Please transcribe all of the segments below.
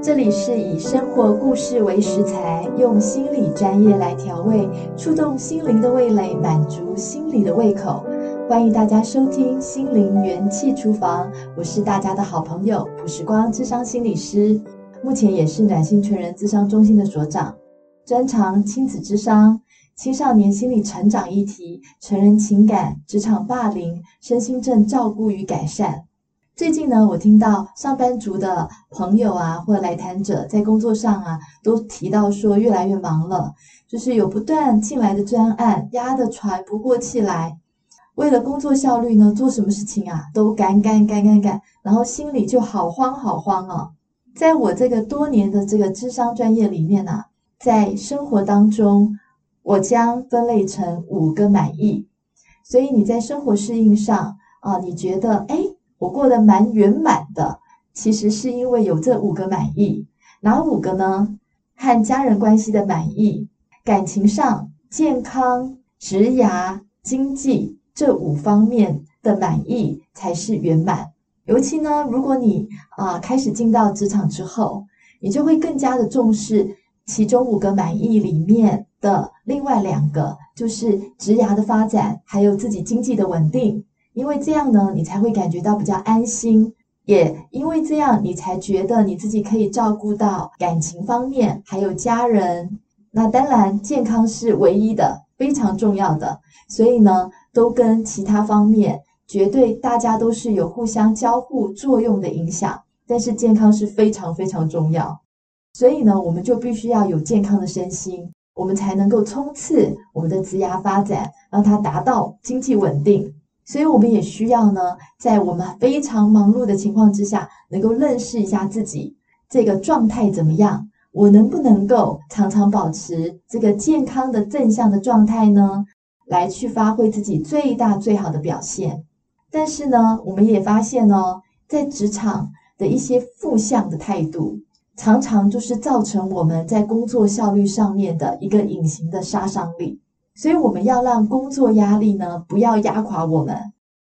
这里是以生活故事为食材，用心理专业来调味，触动心灵的味蕾，满足心理的胃口。欢迎大家收听《心灵元气厨房》，我是大家的好朋友朴时光，智商心理师，目前也是暖心全人咨商中心的所长，专长亲子智商、青少年心理成长议题、成人情感、职场霸凌、身心症照顾与改善。最近呢，我听到上班族的朋友啊，或来谈者在工作上啊，都提到说越来越忙了，就是有不断进来的专案，压得喘不过气来。为了工作效率呢，做什么事情啊，都赶赶赶赶赶，然后心里就好慌好慌啊。在我这个多年的这个智商专业里面啊，在生活当中，我将分类成五个满意。所以你在生活适应上啊，你觉得哎？我过得蛮圆满的，其实是因为有这五个满意。哪五个呢？和家人关系的满意、感情上、健康、职涯、经济这五方面的满意才是圆满。尤其呢，如果你啊、开始进到职场之后，你就会更加的重视其中五个满意里面的另外两个，就是职涯的发展，还有自己经济的稳定。因为这样呢，你才会感觉到比较安心，也因为这样，你才觉得你自己可以照顾到感情方面，还有家人。那当然，健康是唯一的，非常重要的。所以呢，都跟其他方面绝对大家都是有互相交互作用的影响。但是健康是非常非常重要，所以呢，我们就必须要有健康的身心，我们才能够冲刺我们的职涯发展，让它达到经济稳定。所以我们也需要呢，在我们非常忙碌的情况之下，能够认识一下自己这个状态怎么样，我能不能够常常保持这个健康的正向的状态呢？来去发挥自己最大最好的表现。但是呢，我们也发现哦，在职场的一些负向的态度，常常就是造成我们在工作效率上面的一个隐形的杀伤力。所以我们要让工作压力呢，不要压垮我们，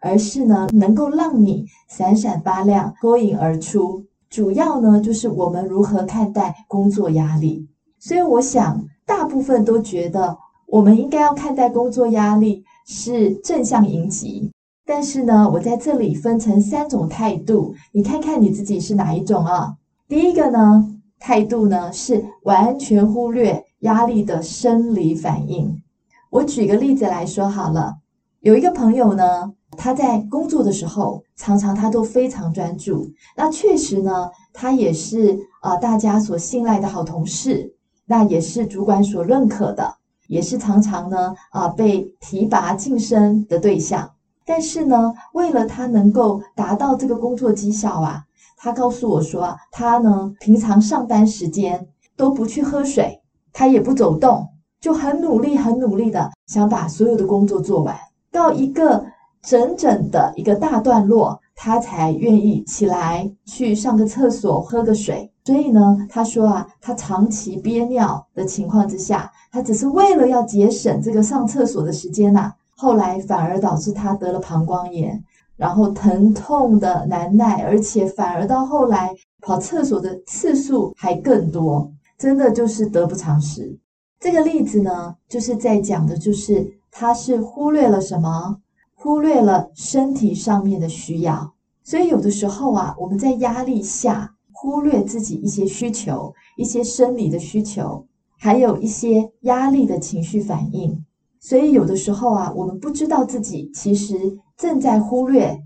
而是呢，能够让你闪闪发亮，脱颖而出。主要呢，就是我们如何看待工作压力。所以我想，大部分都觉得我们应该要看待工作压力是正向迎击。但是呢，我在这里分成三种态度，你看看你自己是哪一种啊？第一个呢，态度呢，是完全忽略压力的生理反应。我举个例子来说好了，有一个朋友呢，他在工作的时候，常常他都非常专注。那确实呢，他也是啊、大家所信赖的好同事，那也是主管所认可的，也是常常呢啊、被提拔晋升的对象。但是呢，为了他能够达到这个工作绩效啊，他告诉我说，他呢平常上班时间都不去喝水，他也不走动。就很努力，很努力的想把所有的工作做完，到一个整整的一个大段落，他才愿意起来去上个厕所，喝个水。所以呢，他说啊，他长期憋尿的情况之下，他只是为了要节省这个上厕所的时间呐，后来反而导致他得了膀胱炎，然后疼痛的难耐，而且反而到后来跑厕所的次数还更多，真的就是得不偿失。这个例子呢，就是在讲的，就是他是忽略了什么？忽略了身体上面的需要。所以有的时候啊，我们在压力下忽略自己一些需求，一些生理的需求，还有一些压力的情绪反应。所以有的时候啊，我们不知道自己其实正在忽略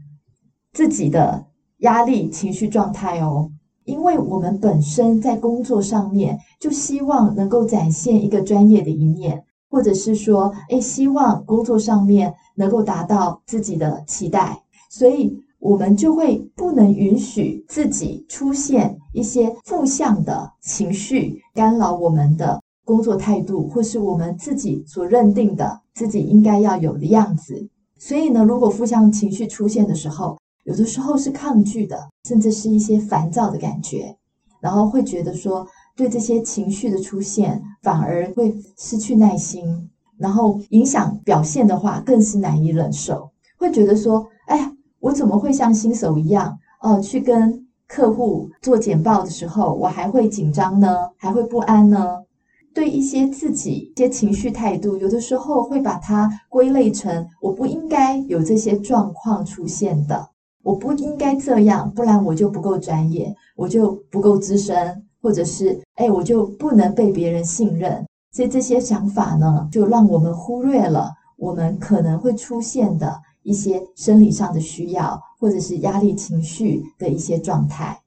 自己的压力情绪状态哦。因为我们本身在工作上面就希望能够展现一个专业的一面，或者是说，诶，希望工作上面能够达到自己的期待，所以我们就会不能允许自己出现一些负向的情绪，干扰我们的工作态度，或是我们自己所认定的自己应该要有的样子。所以呢，如果负向情绪出现的时候，有的时候是抗拒的，甚至是一些烦躁的感觉，然后会觉得说，对这些情绪的出现反而会失去耐心，然后影响表现的话更是难以忍受，会觉得说，哎呀，我怎么会像新手一样哦，去跟客户做简报的时候，我还会紧张呢，还会不安呢？对一些自己一些情绪态度，有的时候会把它归类成我不应该有这些状况出现的，我不应该这样，不然我就不够专业，我就不够资深，或者是哎，我就不能被别人信任。所以这些想法呢，就让我们忽略了我们可能会出现的一些生理上的需要，或者是压力情绪的一些状态。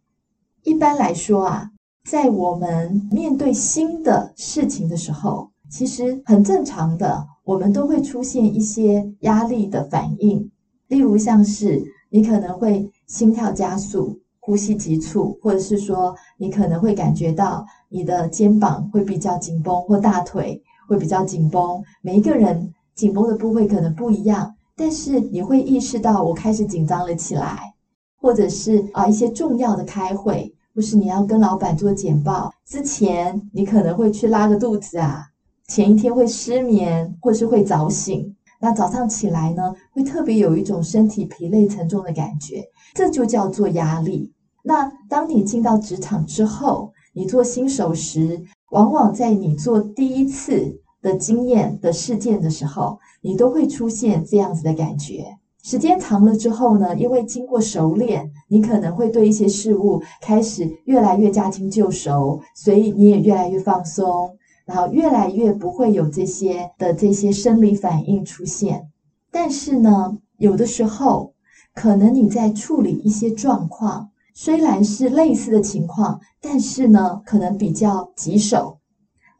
一般来说啊。在我们面对新的事情的时候，其实很正常的，我们都会出现一些压力的反应。例如，像是你可能会心跳加速、呼吸急促，或者是说你可能会感觉到你的肩膀会比较紧绷，或大腿会比较紧绷。每一个人紧绷的部位可能不一样，但是你会意识到我开始紧张了起来，或者是啊一些重要的开会。不是你要跟老板做简报之前，你可能会去拉个肚子啊，前一天会失眠，或是会早醒。那早上起来呢，会特别有一种身体疲累沉重的感觉，这就叫做压力。那当你进到职场之后，你做新手时，往往在你做第一次的经验的事件的时候，你都会出现这样子的感觉。时间长了之后呢，因为经过熟练，你可能会对一些事物开始越来越驾轻就熟，所以你也越来越放松，然后越来越不会有这些的这些生理反应出现。但是呢，有的时候可能你在处理一些状况，虽然是类似的情况，但是呢，可能比较棘手，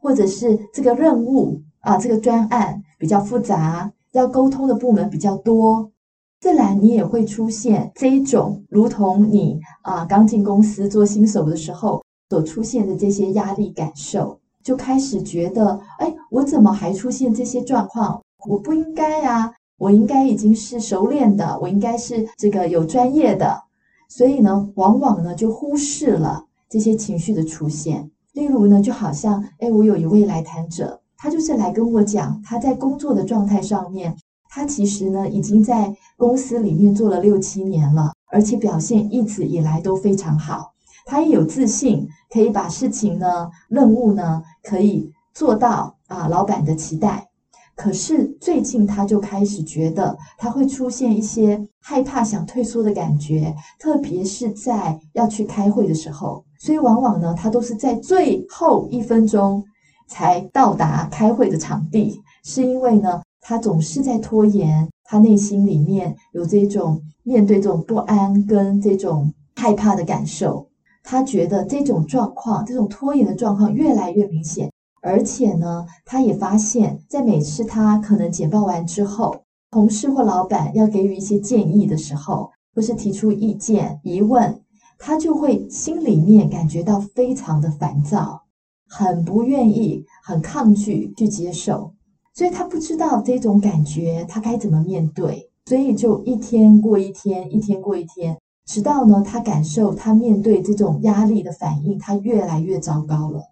或者是这个任务啊，这个专案比较复杂，要沟通的部门比较多。自然，你也会出现这一种，如同你啊刚进公司做新手的时候所出现的这些压力感受，就开始觉得，哎，我怎么还出现这些状况？我不应该呀，我应该已经是熟练的，我应该是这个有专业的。所以呢，往往呢就忽视了这些情绪的出现。例如呢，就好像，哎，我有一位来谈者，他就是来跟我讲他在工作的状态上面。他其实呢，已经在公司里面做了六七年了，而且表现一直以来都非常好。他也有自信，可以把事情呢、任务呢，可以做到啊，老板的期待。可是最近他就开始觉得，他会出现一些害怕、想退缩的感觉，特别是在要去开会的时候。所以往往呢，他都是在最后一分钟才到达开会的场地，是因为呢。他总是在拖延，他内心里面有这种面对这种不安跟这种害怕的感受。他觉得这种状况，这种拖延的状况越来越明显，而且呢，他也发现，在每次他可能简报完之后，同事或老板要给予一些建议的时候，或是提出意见、疑问，他就会心里面感觉到非常的烦躁，很不愿意、很抗拒去接受。所以他不知道这种感觉，他该怎么面对，所以就一天过一天，一天过一天，直到呢，他感受他面对这种压力的反应，他越来越糟糕了，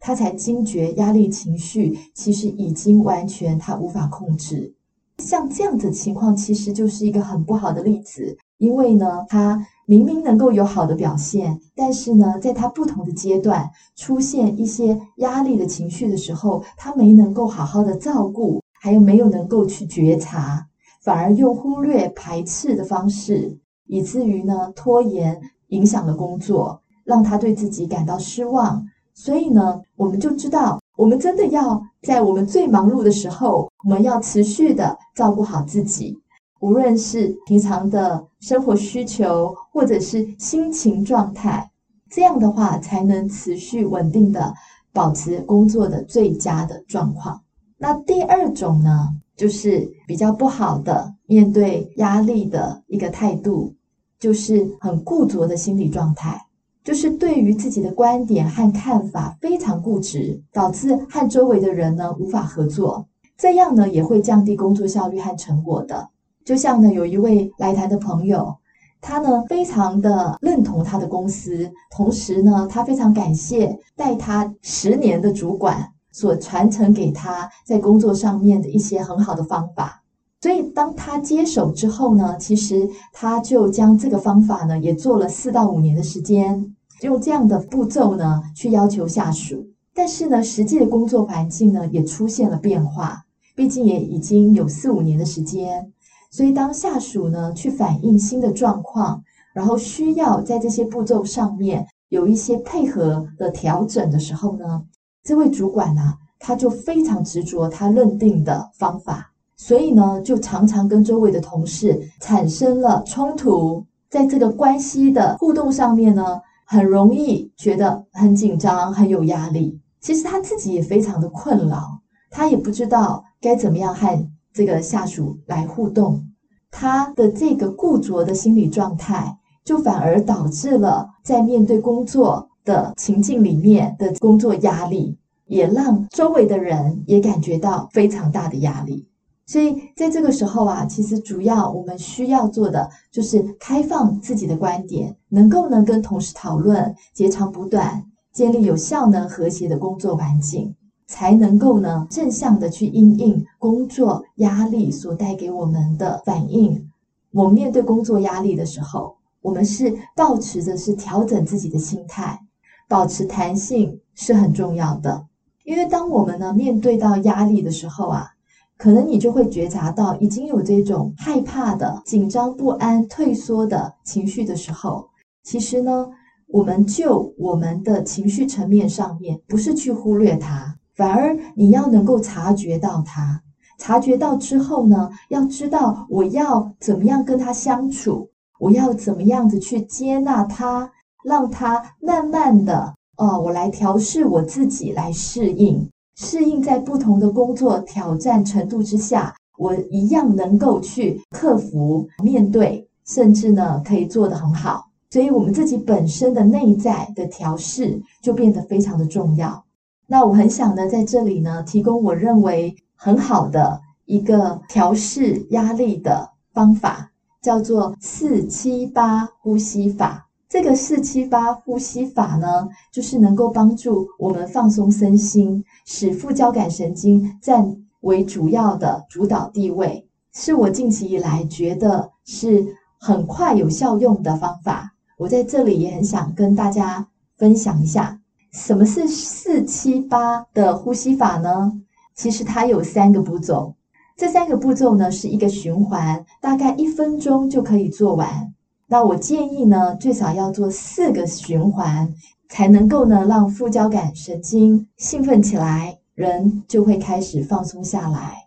他才惊觉压力情绪其实已经完全他无法控制。像这样的情况，其实就是一个很不好的例子，因为呢，他。明明能够有好的表现，但是呢，在他不同的阶段出现一些压力的情绪的时候，他没能够好好的照顾，还有没有能够去觉察，反而用忽略、排斥的方式，以至于呢，拖延影响了工作，让他对自己感到失望。所以呢，我们就知道，我们真的要在我们最忙碌的时候，我们要持续的照顾好自己。无论是平常的生活需求，或者是心情状态，这样的话才能持续稳定的保持工作的最佳的状况。那第二种呢，就是比较不好的面对压力的一个态度，就是很固着的心理状态，就是对于自己的观点和看法非常固执，导致和周围的人呢无法合作，这样呢也会降低工作效率和成果的。就像呢，有一位来谈的朋友，他呢非常的认同他的公司，同时呢，他非常感谢带他十年的主管所传承给他在工作上面的一些很好的方法。所以当他接手之后呢，其实他就将这个方法呢也做了四到五年的时间，用这样的步骤呢去要求下属。但是呢，实际的工作环境呢也出现了变化，毕竟也已经有四五年的时间。所以当下属呢去反映新的状况，然后需要在这些步骤上面有一些配合的调整的时候呢，这位主管呢，他就非常执着他认定的方法，所以呢，就常常跟周围的同事产生了冲突，在这个关系的互动上面呢，很容易觉得很紧张、很有压力。其实他自己也非常的困扰，他也不知道该怎么样和这个下属来互动，他的这个固着的心理状态。就反而导致了在面对工作的情境里面的工作压力，也让周围的人也感觉到非常大的压力。所以在这个时候啊，其实主要我们需要做的就是开放自己的观点，能够呢跟同事讨论，截长补短，建立有效呢和谐的工作环境，才能够呢正向的去应应工作压力所带给我们的反应。我们面对工作压力的时候，我们是保持着是调整自己的心态，保持弹性是很重要的。因为当我们呢面对到压力的时候啊，可能你就会觉察到已经有这种害怕的、紧张不安、退缩的情绪的时候，其实呢，我们就我们的情绪层面上面，不是去忽略它，反而你要能够察觉到它。察觉到之后呢，要知道我要怎么样跟它相处。我要怎么样子去接纳他，让他慢慢的哦，我来调试我自己，来适应，适应在不同的工作挑战程度之下，我一样能够去克服、面对，甚至呢可以做得很好。所以，我们自己本身的内在的调试就变得非常的重要。那我很想呢，在这里呢，提供我认为很好的一个调试压力的方法。叫做四七八呼吸法。这个四七八呼吸法呢，就是能够帮助我们放松身心，使副交感神经占为主要的主导地位，是我近期以来觉得是很快有效用的方法。我在这里也很想跟大家分享一下，什么是四七八的呼吸法呢？其实它有三个步骤。这三个步骤呢，是一个循环，大概一分钟就可以做完。那我建议呢，最少要做四个循环，才能够呢让副交感神经兴奋起来，人就会开始放松下来。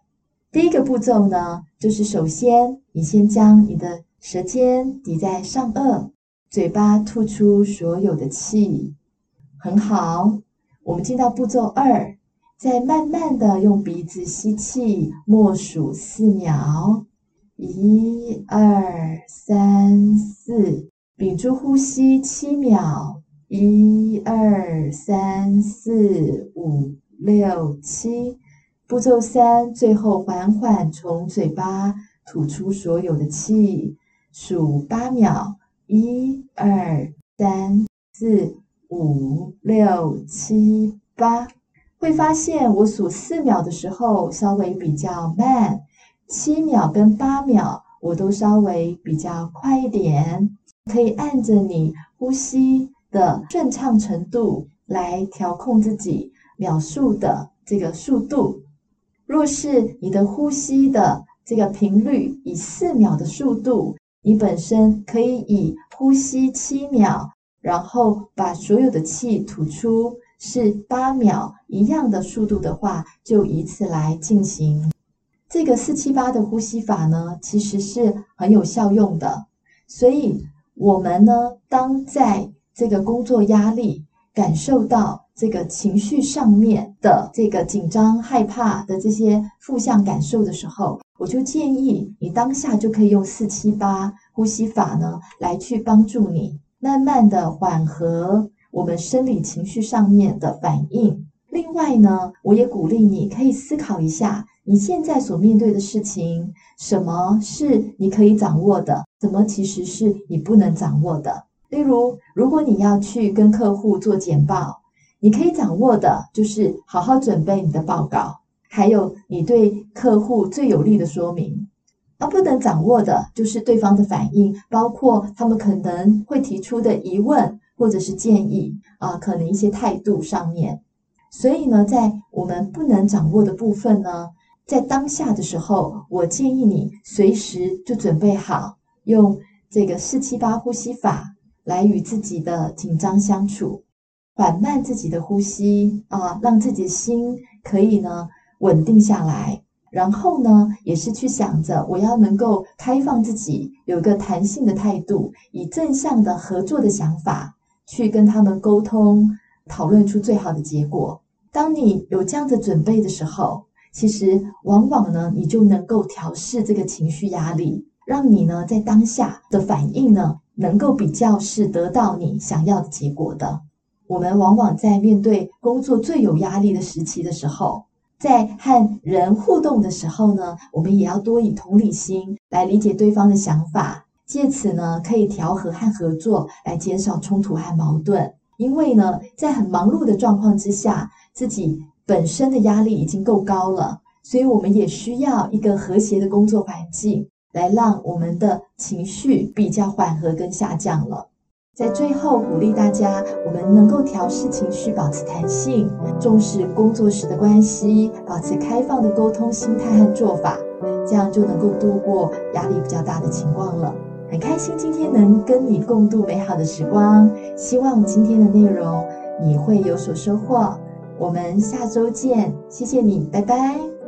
第一个步骤呢，就是首先你先将你的舌尖抵在上颚，嘴巴吐出所有的气，很好。我们进到步骤二。再慢慢的用鼻子吸气，默数四秒，一、二、三、四，屏住呼吸七秒，一、二、三、四、五、六、七。步骤三，最后缓缓从嘴巴吐出所有的气，数八秒，一、二、三、四、五、六、七、八。会发现我数四秒的时候稍微比较慢，七秒跟八秒我都稍微比较快一点，可以按着你呼吸的顺畅程度来调控自己秒数的这个速度。若是你的呼吸的这个频率以四秒的速度，你本身可以以呼吸七秒，然后把所有的气吐出。是八秒一样的速度的话，就以此来进行这个四七八的呼吸法呢，其实是很有效用的。所以，我们呢，当在这个工作压力感受到这个情绪上面的这个紧张、害怕的这些负向感受的时候，我就建议你当下就可以用四七八呼吸法呢，来去帮助你慢慢的缓和。我们生理情绪上面的反应。另外呢，我也鼓励你可以思考一下，你现在所面对的事情，什么是你可以掌握的，什么其实是你不能掌握的。例如，如果你要去跟客户做简报，你可以掌握的就是好好准备你的报告，还有你对客户最有力的说明。而不能掌握的就是对方的反应，包括他们可能会提出的疑问或者是建议啊，可能一些态度上面。所以呢，在我们不能掌握的部分呢，在当下的时候，我建议你随时就准备好，用这个四七八呼吸法来与自己的紧张相处，缓慢自己的呼吸啊，让自己的心可以呢稳定下来。然后呢，也是去想着我要能够开放自己，有个弹性的态度，以正向的合作的想法去跟他们沟通，讨论出最好的结果。当你有这样的准备的时候，其实往往呢，你就能够调试这个情绪压力，让你呢在当下的反应呢，能够比较是得到你想要的结果的。我们往往在面对工作最有压力的时期的时候，在和人互动的时候呢，我们也要多以同理心来理解对方的想法，借此呢可以调和和合作，来减少冲突和矛盾。因为呢，在很忙碌的状况之下，自己本身的压力已经够高了，所以我们也需要一个和谐的工作环境，来让我们的情绪比较缓和跟下降了。在最后鼓励大家，我们能够调试情绪，保持弹性，重视工作时的关系，保持开放的沟通心态和做法，这样就能够度过压力比较大的情况了。很开心今天能跟你共度美好的时光，希望今天的内容你会有所收获。我们下周见，谢谢你，拜拜。